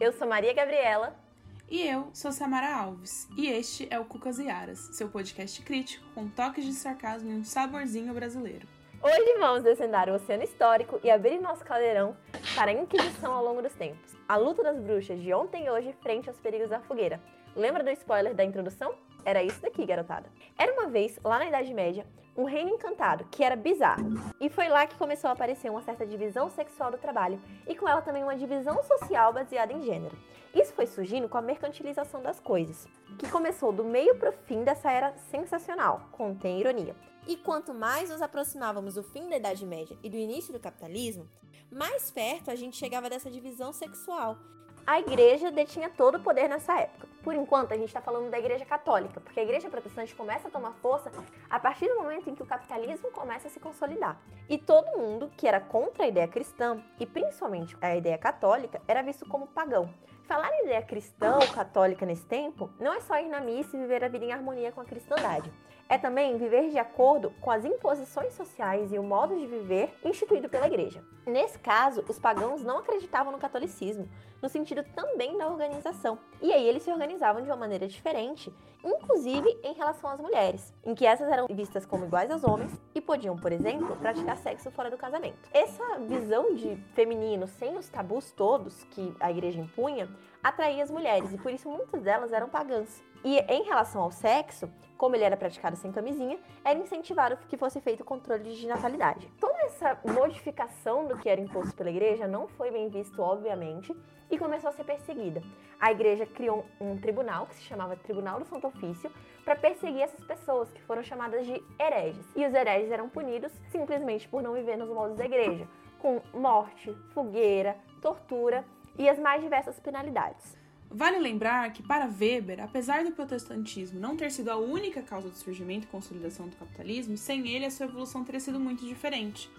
Eu sou Maria Gabriela. E eu sou Samara Alves. E este é o Cucas e Aras, seu podcast crítico com toques de sarcasmo e um saborzinho brasileiro. Hoje vamos descendar o oceano histórico e abrir nosso caldeirão para a Inquisição ao longo dos tempos. A luta das bruxas de ontem e hoje frente aos perigos da fogueira. Lembra do spoiler da introdução? Era isso daqui, garotada. Era uma vez, lá na Idade Média, um reino encantado, que era bizarro. E foi lá que começou a aparecer uma certa divisão sexual do trabalho, e com ela também uma divisão social baseada em gênero. Isso foi surgindo com a mercantilização das coisas, que começou do meio para o fim dessa era sensacional, contém ironia. E quanto mais nos aproximávamos do fim da Idade Média e do início do capitalismo, mais perto a gente chegava dessa divisão sexual, a igreja detinha todo o poder nessa época. Por enquanto, a gente está falando da igreja católica, porque a igreja protestante começa a tomar força a partir do momento em que o capitalismo começa a se consolidar. E todo mundo que era contra a ideia cristã, e principalmente a ideia católica, era visto como pagão. Falar em ideia cristã ou católica nesse tempo não é só ir na missa e viver a vida em harmonia com a cristandade. É também viver de acordo com as imposições sociais e o modo de viver instituído pela igreja. Nesse caso, os pagãos não acreditavam no catolicismo, no sentido também da organização. E aí eles se organizavam de uma maneira diferente, inclusive em relação às mulheres, em que essas eram vistas como iguais aos homens e podiam, por exemplo, praticar sexo fora do casamento. Essa visão de feminino sem os tabus todos que a igreja impunha atraía as mulheres e por isso muitas delas eram pagãs. E em relação ao sexo, como ele era praticado sem camisinha, era incentivado que fosse feito controle de natalidade. Toda essa modificação do que era imposto pela igreja não foi bem visto, obviamente, e começou a ser perseguida. A igreja criou um tribunal que se chamava Tribunal do Santo Ofício para perseguir essas pessoas que foram chamadas de hereges. E os hereges eram punidos simplesmente por não viver nos modos da igreja, com morte, fogueira, tortura e as mais diversas penalidades. Vale lembrar que, para Weber, apesar do protestantismo não ter sido a única causa do surgimento e consolidação do capitalismo, sem ele a sua evolução teria sido muito diferente.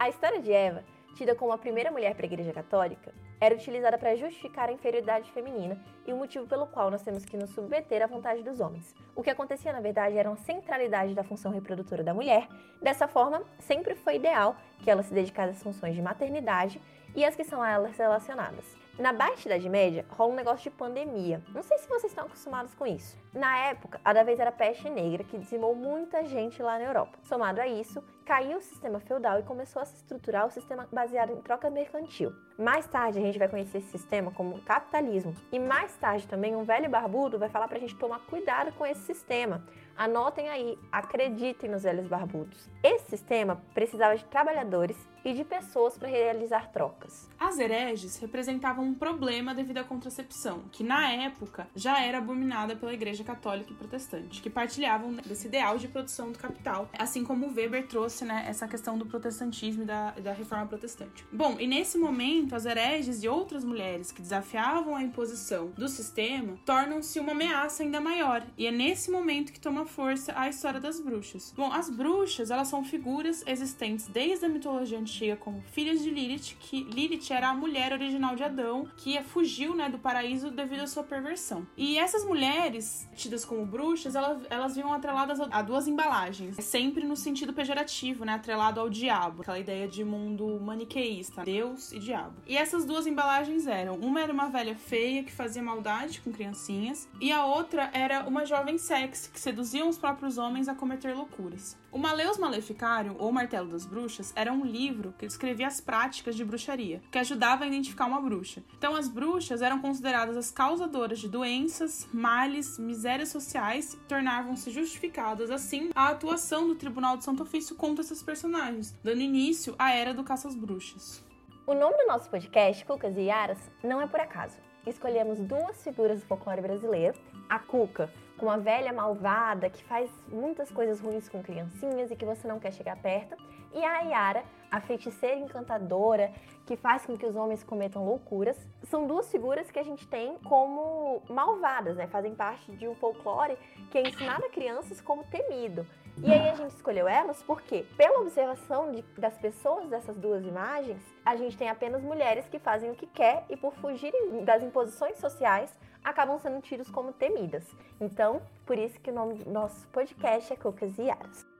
A história de Eva, tida como a primeira mulher para a Igreja Católica, era utilizada para justificar a inferioridade feminina e o motivo pelo qual nós temos que nos submeter à vontade dos homens. O que acontecia, na verdade, era uma centralidade da função reprodutora da mulher. Dessa forma, sempre foi ideal que ela se dedicasse às funções de maternidade e as que são a elas relacionadas. Na Baixa Idade Média, rola um negócio de pandemia. Não sei se vocês estão acostumados com isso. Na época, a da vez era peste negra, que dizimou muita gente lá na Europa. Somado a isso, caiu o sistema feudal e começou a se estruturar o sistema baseado em troca mercantil. Mais tarde, a gente vai conhecer esse sistema como capitalismo. E mais tarde também, um velho barbudo vai falar pra gente tomar cuidado com esse sistema. Anotem aí, acreditem nos velhos barbudos. Esse sistema precisava de trabalhadores e de pessoas para realizar trocas. As hereges representavam um problema devido à contracepção, que na época já era abominada pela Igreja Católica e Protestante, que partilhavam desse ideal de produção do capital, assim como Weber trouxe né, essa questão do protestantismo e da, da reforma protestante. Bom, e nesse momento, as hereges e outras mulheres que desafiavam a imposição do sistema tornam-se uma ameaça ainda maior, e é nesse momento que toma força a história das bruxas. Bom, as bruxas, elas são figuras existentes desde a mitologia antiga chega como filhas de Lilith, que Lilith era a mulher original de Adão, que fugiu né, do paraíso devido à sua perversão. E essas mulheres, tidas como bruxas, elas, elas vinham atreladas a duas embalagens, sempre no sentido pejorativo, né, atrelado ao diabo, aquela ideia de mundo maniqueísta, Deus e diabo. E essas duas embalagens eram, uma era uma velha feia que fazia maldade com criancinhas, e a outra era uma jovem sexy que seduzia os próprios homens a cometer loucuras. O Maleus Maleficarium, ou Martelo das Bruxas, era um livro que descrevia as práticas de bruxaria, que ajudava a identificar uma bruxa. Então, as bruxas eram consideradas as causadoras de doenças, males, misérias sociais, tornavam-se justificadas, assim, a atuação do Tribunal de Santo Ofício contra essas personagens, dando início à Era do Caça às Bruxas. O nome do nosso podcast, Cucas e Yaras, não é por acaso. Escolhemos duas figuras do folclore brasileiro, a Cuca, com uma velha malvada que faz muitas coisas ruins com criancinhas e que você não quer chegar perto, e a Yara, a feiticeira encantadora que faz com que os homens cometam loucuras. São duas figuras que a gente tem como malvadas, né? Fazem parte de um folclore que é ensinado a crianças como temido. E aí a gente escolheu elas porque, pela observação de, das pessoas dessas duas imagens, a gente tem apenas mulheres que fazem o que quer e por fugirem das imposições sociais acabam sendo tidos como temidas. Então, por isso que o nome do nosso podcast é Cucas e Aras.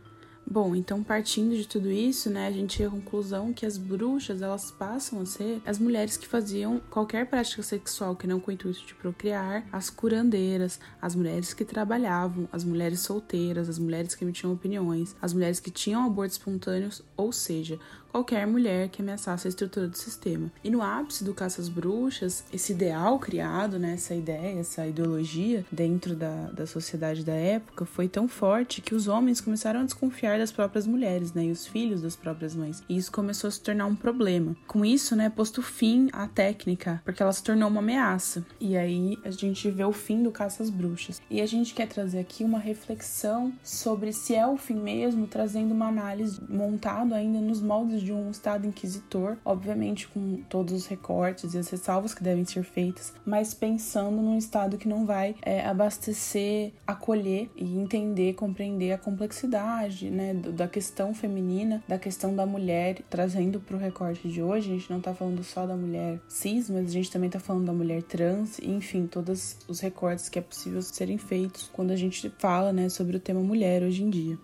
Bom, então partindo de tudo isso, né, a gente chega à conclusão que as bruxas, elas passam a ser as mulheres que faziam qualquer prática sexual que não com o intuito de procriar, as curandeiras, as mulheres que trabalhavam, as mulheres solteiras, as mulheres que emitiam opiniões, as mulheres que tinham abortos espontâneos, ou seja, qualquer mulher que ameaçasse a estrutura do sistema. E no ápice do caça às bruxas, esse ideal criado, né, essa ideia, essa ideologia dentro da, da sociedade da época foi tão forte que os homens começaram a desconfiar das próprias mulheres, né, e os filhos das próprias mães. E isso começou a se tornar um problema. Com isso, né, posto fim à técnica, porque ela se tornou uma ameaça. E aí a gente vê o fim do caça às bruxas. E a gente quer trazer aqui uma reflexão sobre se é o fim mesmo, trazendo uma análise montado ainda nos moldes de um Estado inquisitor, obviamente com todos os recortes e as ressalvas que devem ser feitas, mas pensando num Estado que não vai é, abastecer, acolher e entender, compreender a complexidade né, da questão feminina, da questão da mulher, trazendo para o recorte de hoje, a gente não está falando só da mulher cis, mas a gente também está falando da mulher trans, enfim, todos os recortes que é possível serem feitos quando a gente fala né, sobre o tema mulher hoje em dia.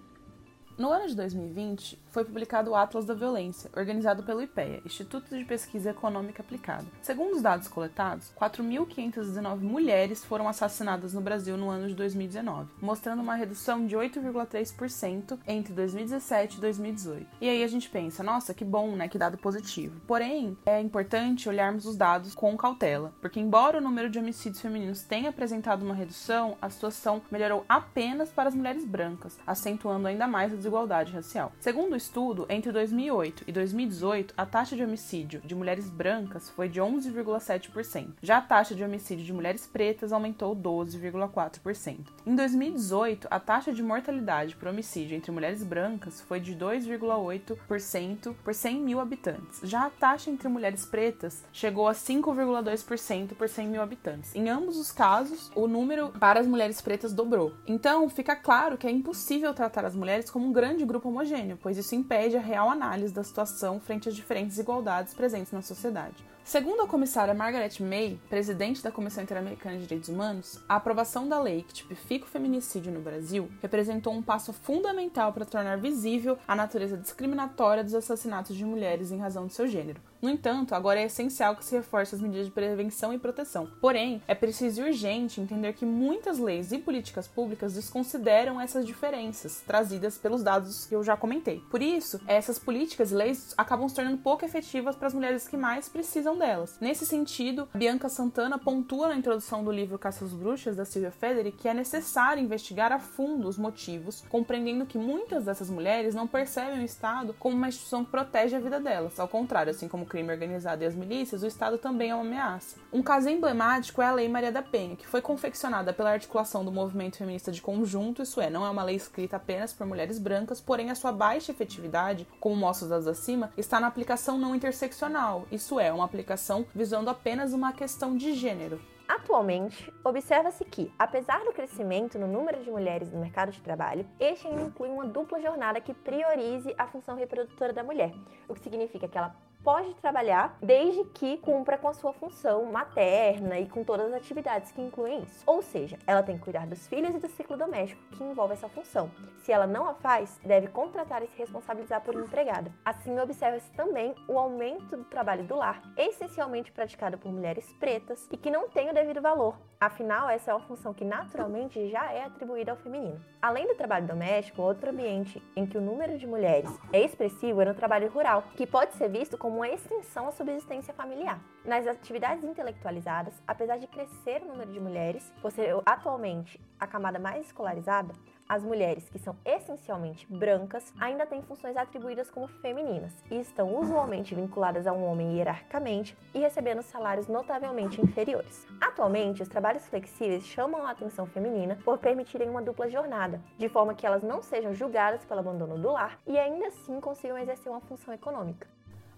No ano de 2020, foi publicado o Atlas da Violência, organizado pelo IPEA, Instituto de Pesquisa Econômica Aplicada. Segundo os dados coletados, 4.519 mulheres foram assassinadas no Brasil no ano de 2019, mostrando uma redução de 8,3% entre 2017 e 2018. E aí a gente pensa, nossa, que bom, né? Que dado positivo. Porém, é importante olharmos os dados com cautela, porque embora o número de homicídios femininos tenha apresentado uma redução, a situação melhorou apenas para as mulheres brancas, acentuando ainda mais a desigualdade racial. Segundo estudo, entre 2008 e 2018, a taxa de homicídio de mulheres brancas foi de 11,7%. Já a taxa de homicídio de mulheres pretas aumentou 12,4%. Em 2018, a taxa de mortalidade por homicídio entre mulheres brancas foi de 2,8% por 100 mil habitantes. Já a taxa entre mulheres pretas chegou a 5,2% por 100 mil habitantes. Em ambos os casos, o número para as mulheres pretas dobrou. Então, fica claro que é impossível tratar as mulheres como um grande grupo homogêneo, pois isso impede a real análise da situação frente às diferentes desigualdades presentes na sociedade. Segundo a comissária Margaret May, presidente da Comissão Interamericana de Direitos Humanos, a aprovação da lei que tipifica o feminicídio no Brasil representou um passo fundamental para tornar visível a natureza discriminatória dos assassinatos de mulheres em razão de seu gênero. No entanto, agora é essencial que se reforce as medidas de prevenção e proteção. Porém, é preciso e urgente entender que muitas leis e políticas públicas desconsideram essas diferenças trazidas pelos dados que eu já comentei. Por isso, essas políticas e leis acabam se tornando pouco efetivas para as mulheres que mais precisam delas. Nesse sentido, Bianca Santana pontua na introdução do livro Caça às Bruxas, da Silvia Federi, que é necessário investigar a fundo os motivos, compreendendo que muitas dessas mulheres não percebem o Estado como uma instituição que protege a vida delas. Ao contrário, assim como crime organizado e as milícias, o Estado também é uma ameaça. Um caso emblemático é a Lei Maria da Penha, que foi confeccionada pela articulação do movimento feminista de conjunto, isso é, não é uma lei escrita apenas por mulheres brancas, porém a sua baixa efetividade, como mostra os dados acima, está na aplicação não interseccional, isso é, uma aplicação visando apenas uma questão de gênero. Atualmente, observa-se que, apesar do crescimento no número de mulheres no mercado de trabalho, este ainda inclui uma dupla jornada que priorize a função reprodutora da mulher, o que significa que ela pode trabalhar desde que cumpra com a sua função materna e com todas as atividades que incluem isso. Ou seja, ela tem que cuidar dos filhos e do ciclo doméstico que envolve essa função. Se ela não a faz, deve contratar e se responsabilizar por empregada. Assim, observa-se também o aumento do trabalho do lar, essencialmente praticado por mulheres pretas e que não tem o devido valor. Afinal, essa é uma função que naturalmente já é atribuída ao feminino. Além do trabalho doméstico, outro ambiente em que o número de mulheres é expressivo é no trabalho rural, que pode ser visto como uma extensão à subsistência familiar. Nas atividades intelectualizadas, apesar de crescer o número de mulheres, por ser atualmente a camada mais escolarizada, as mulheres, que são essencialmente brancas, ainda têm funções atribuídas como femininas e estão usualmente vinculadas a um homem hierarquicamente e recebendo salários notavelmente inferiores. Atualmente, os trabalhos flexíveis chamam a atenção feminina por permitirem uma dupla jornada, de forma que elas não sejam julgadas pelo abandono do lar e ainda assim consigam exercer uma função econômica.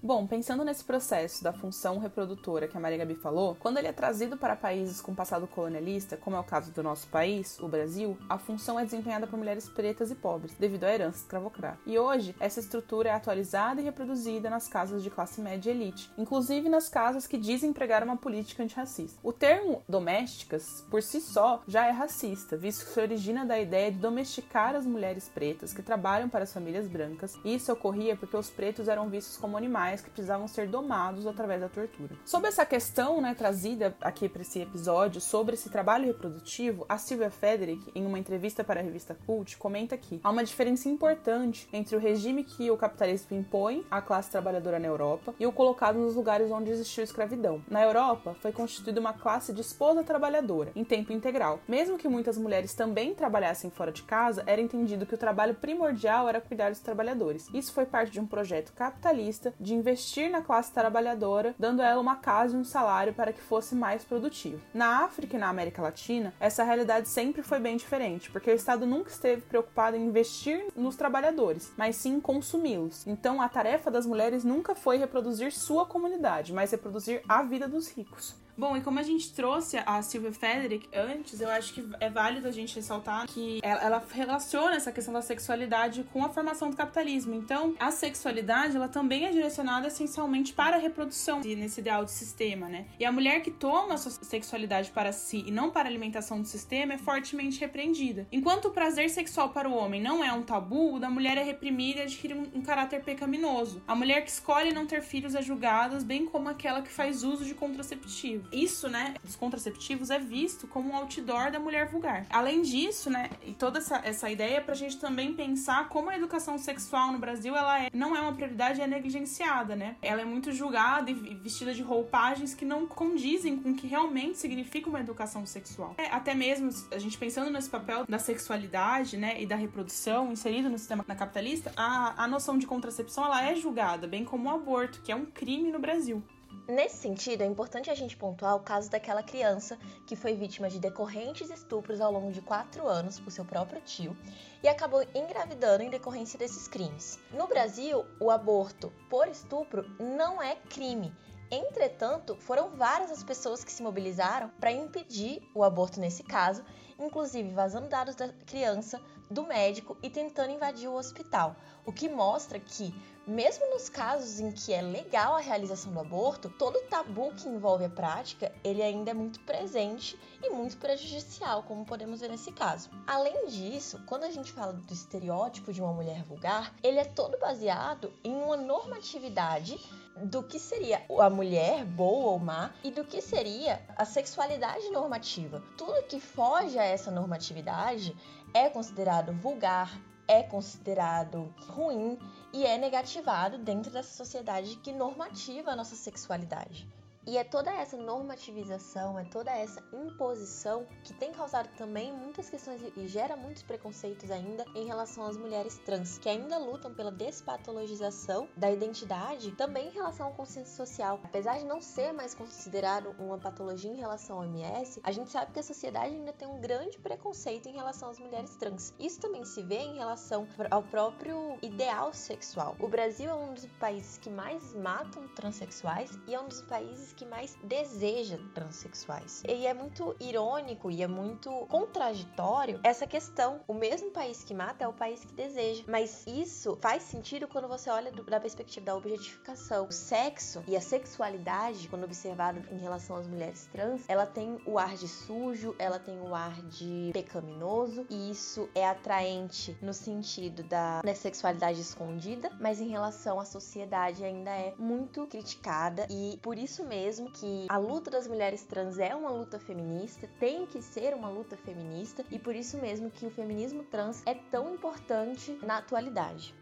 Bom, pensando nesse processo da função reprodutora que a Maria Gabi falou, quando ele é trazido para países com passado colonialista, como é o caso do nosso país, o Brasil, a função é desempenhada por mulheres pretas e pobres, devido à herança escravocrata. E hoje, essa estrutura é atualizada e reproduzida nas casas de classe média e elite, inclusive nas casas que dizem empregar uma política antirracista. O termo domésticas, por si só, já é racista, visto que se origina da ideia de domesticar as mulheres pretas que trabalham para as famílias brancas, e isso ocorria porque os pretos eram vistos como animais que precisavam ser domados através da tortura. Sobre essa questão, né, trazida aqui para esse episódio sobre esse trabalho reprodutivo, a Sylvia Frederick, em uma entrevista para a revista Cult, comenta que há uma diferença importante entre o regime que o capitalismo impõe à classe trabalhadora na Europa e o colocado nos lugares onde existiu escravidão. Na Europa, foi constituída uma classe de esposa trabalhadora, em tempo integral. Mesmo que muitas mulheres também trabalhassem fora de casa, era entendido que o trabalho primordial era cuidar dos trabalhadores. Isso foi parte de um projeto capitalista de investir na classe trabalhadora, dando a ela uma casa e um salário para que fosse mais produtivo. Na África e na América Latina, essa realidade sempre foi bem diferente, porque o Estado nunca esteve preocupado em investir nos trabalhadores, mas sim consumi-los. Então, a tarefa das mulheres nunca foi reproduzir sua comunidade, mas reproduzir a vida dos ricos. Bom, e como a gente trouxe a Sylvia Frederick antes, eu acho que é válido a gente ressaltar que ela, ela, relaciona essa questão da sexualidade com a formação do capitalismo. Então, a sexualidade, ela também é direcionada essencialmente para a reprodução nesse ideal de sistema, né? E a mulher que toma a sua sexualidade para si e não para a alimentação do sistema é fortemente repreendida. Enquanto o prazer sexual para o homem não é um tabu, o da mulher é reprimida e adquire um, um caráter pecaminoso. A mulher que escolhe não ter filhos é julgada, bem como aquela que faz uso de contraceptivo isso, né, dos contraceptivos é visto como um outdoor da mulher vulgar. Além disso, né, e toda essa, essa ideia é pra gente também pensar como a educação sexual no Brasil, ela é, não é uma prioridade, é negligenciada, né? Ela é muito julgada e vestida de roupagens que não condizem com o que realmente significa uma educação sexual. É, até mesmo a gente pensando nesse papel da sexualidade, né, e da reprodução inserido no sistema capitalista, a, a noção de contracepção, ela é julgada, bem como o aborto, que é um crime no Brasil. Nesse sentido, é importante a gente pontuar o caso daquela criança que foi vítima de decorrentes estupros ao longo de quatro anos por seu próprio tio e acabou engravidando em decorrência desses crimes. No Brasil, o aborto por estupro não é crime. Entretanto, foram várias as pessoas que se mobilizaram para impedir o aborto nesse caso, inclusive vazando dados da criança, do médico e tentando invadir o hospital, o que mostra que mesmo nos casos em que é legal a realização do aborto, todo o tabu que envolve a prática, ele ainda é muito presente e muito prejudicial, como podemos ver nesse caso. Além disso, quando a gente fala do estereótipo de uma mulher vulgar, ele é todo baseado em uma normatividade do que seria a mulher boa ou má e do que seria a sexualidade normativa. Tudo que foge a essa normatividade é considerado vulgar, é considerado ruim e é negativado dentro dessa sociedade que normativa a nossa sexualidade. E é toda essa normativização, é toda essa imposição que tem causado também muitas questões e gera muitos preconceitos ainda em relação às mulheres trans, que ainda lutam pela despatologização da identidade, também em relação ao consciência social. Apesar de não ser mais considerado uma patologia em relação ao MS, a gente sabe que a sociedade ainda tem um grande preconceito em relação às mulheres trans. Isso também se vê em relação ao próprio ideal sexual. O Brasil é um dos países que mais matam transexuais e é um dos países que mais deseja transexuais. E é muito irônico e é muito contraditório essa questão. O mesmo país que mata é o país que deseja. Mas isso faz sentido quando você olha do, da perspectiva da objetificação. O sexo e a sexualidade, quando observado em relação às mulheres trans, ela tem o ar de sujo, ela tem o ar de pecaminoso, e isso é atraente no sentido da, da sexualidade escondida, mas em relação à sociedade ainda é muito criticada e por isso mesmo mesmo que a luta das mulheres trans é uma luta feminista, tem que ser uma luta feminista e por isso mesmo que o feminismo trans é tão importante na atualidade.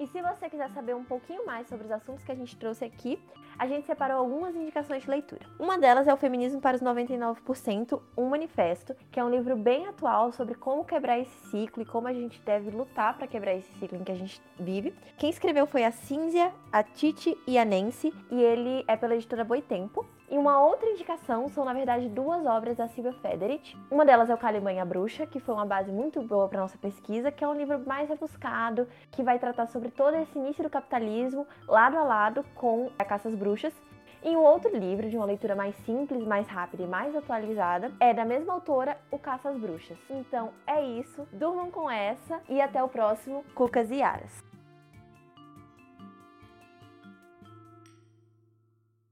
E se você quiser saber um pouquinho mais sobre os assuntos que a gente trouxe aqui, a gente separou algumas indicações de leitura. Uma delas é o Feminismo para os 99%, um manifesto, que é um livro bem atual sobre como quebrar esse ciclo e como a gente deve lutar para quebrar esse ciclo em que a gente vive. Quem escreveu foi a Cínzia, a Titi e a Nancy, e ele é pela editora Boitempo. E uma outra indicação são, na verdade, duas obras da Silvia Federici. Uma delas é o Caliban e a Bruxa, que foi uma base muito boa para nossa pesquisa, que é um livro mais rebuscado, que vai tratar sobre todo esse início do capitalismo, lado a lado com a Caça às Bruxas. E um outro livro, de uma leitura mais simples, mais rápida e mais atualizada, é da mesma autora, O Caça às Bruxas. Então é isso, durmam com essa e até o próximo Cucas e Aras.